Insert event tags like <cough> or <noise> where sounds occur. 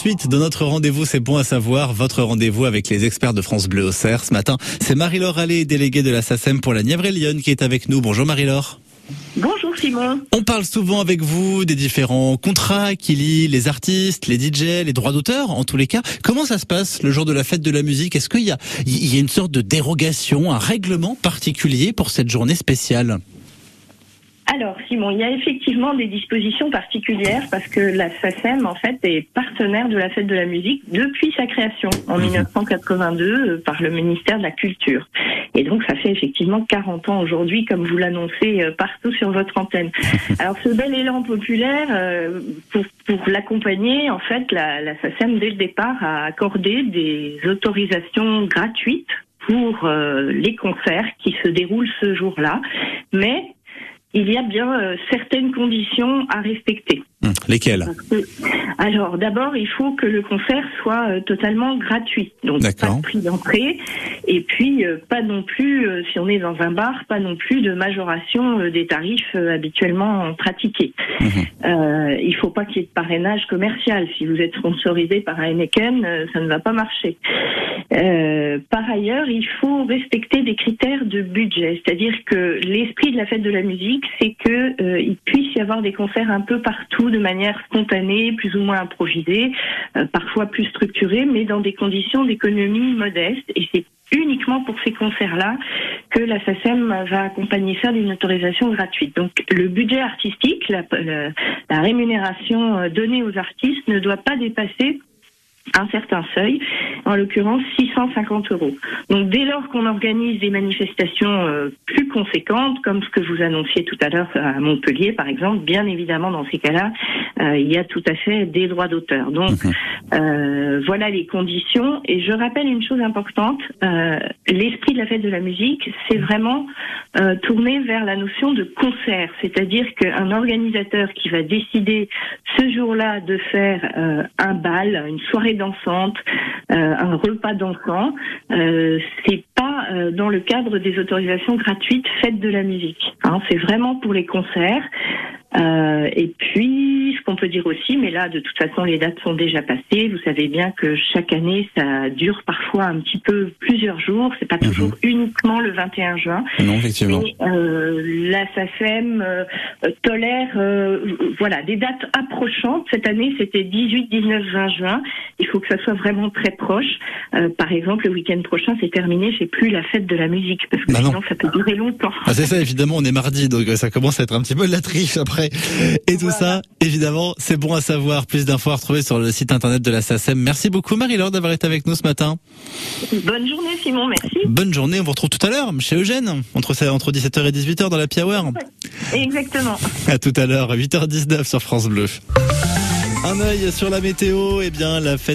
suite de notre rendez-vous, c'est bon à savoir, votre rendez-vous avec les experts de France Bleu au Cerf. Ce matin, c'est Marie-Laure Allais, déléguée de la SACEM pour la Nièvre et Lyon, qui est avec nous. Bonjour Marie-Laure. Bonjour Simon. On parle souvent avec vous des différents contrats qui lient les artistes, les DJ, les droits d'auteur, en tous les cas. Comment ça se passe le jour de la fête de la musique? Est-ce qu'il y a, il y a une sorte de dérogation, un règlement particulier pour cette journée spéciale? Alors, Simon, il y a effectivement des dispositions particulières parce que la SACEM, en fait, est partenaire de la fête de la musique depuis sa création en 1982 mhm. euh, par le ministère de la Culture. Et donc, ça fait effectivement 40 ans aujourd'hui, comme vous l'annoncez euh, partout sur votre antenne. <laughs> Alors, ce bel élan populaire, euh, pour, pour l'accompagner, en fait, la, la SACEM, dès le départ, a accordé des autorisations gratuites pour les concerts qui se déroulent ce jour-là, mais il y a bien euh, certaines conditions à respecter. Hum, lesquelles? Alors d'abord, il faut que le concert soit euh, totalement gratuit, donc pas de prix d'entrée, et puis euh, pas non plus, si on est dans un bar, pas non plus de majoration des tarifs habituellement pratiqués. Mmh. il faut pas qu'il y ait de parrainage commercial. Si vous êtes sponsorisé par Heineken, ça ne va pas marcher. Par ailleurs, il faut respecter des critères de budget, c'est-à-dire que l'esprit de la fête de la musique c'est que euh, il puisse y avoir des concerts un peu partout de manière spontanée, plus ou moins improvisée, euh, parfois plus structurée, mais dans des conditions d'économie modeste. Et c'est uniquement pour ces concerts-là que la SACEM va accompagner ça d'une autorisation gratuite. Donc le budget artistique, la, la rémunération euh, donnée aux artistes ne doit pas dépasser un certain seuil, en l'occurrence 650 euros. Donc dès lors qu'on organise des manifestations euh, plus conséquentes, comme ce que vous annonciez tout à l'heure à Montpellier par exemple, bien évidemment dans ces cas-là, euh, il y a tout à fait des droits d'auteur. Donc mhm. euh, voilà les conditions. Et je rappelle une chose importante, l'esprit de la fête de la musique, c'est vraiment tourné vers la notion de concert, c'est-à-dire qu'un organisateur qui va décider ce jour-là de faire un bal, une soirée dansante, euh, un repas dansant. Euh, c'est pas euh, dans le cadre des autorisations gratuites faites de la musique. Hein. c'est vraiment pour les concerts. Euh, et puis, qu'on peut dire aussi, mais là, de toute façon, les dates sont déjà passées. Vous savez bien que chaque année, ça dure parfois un petit peu plusieurs jours. C'est pas mhm. toujours uniquement le 21 juin. Non, effectivement. Et, euh, la SACEM euh, tolère, euh, voilà, des dates approchantes. Cette année, c'était 18, 19, 20 juin. Il faut que ça soit vraiment très proche. par exemple, le week-end prochain, c'est terminé. J'ai plus la fête de la musique parce que bah sinon, ça peut durer longtemps. Ah, c'est ça, évidemment. On est mardi, donc ça commence à être un petit peu la triche après. Et tout ça, évidemment, c'est bon à savoir. Plus d'infos à retrouver sur le site internet de la SACEM. Merci beaucoup Marie-Laure d'avoir été avec nous ce matin. Bonne journée Simon, merci. Bonne journée, on vous retrouve tout à l'heure chez Eugène, entre, entre 17h et 18h dans la Piaware. Exactement. À tout à l'heure, 8h19 sur France Bleu. Un œil sur la météo, et eh bien la fête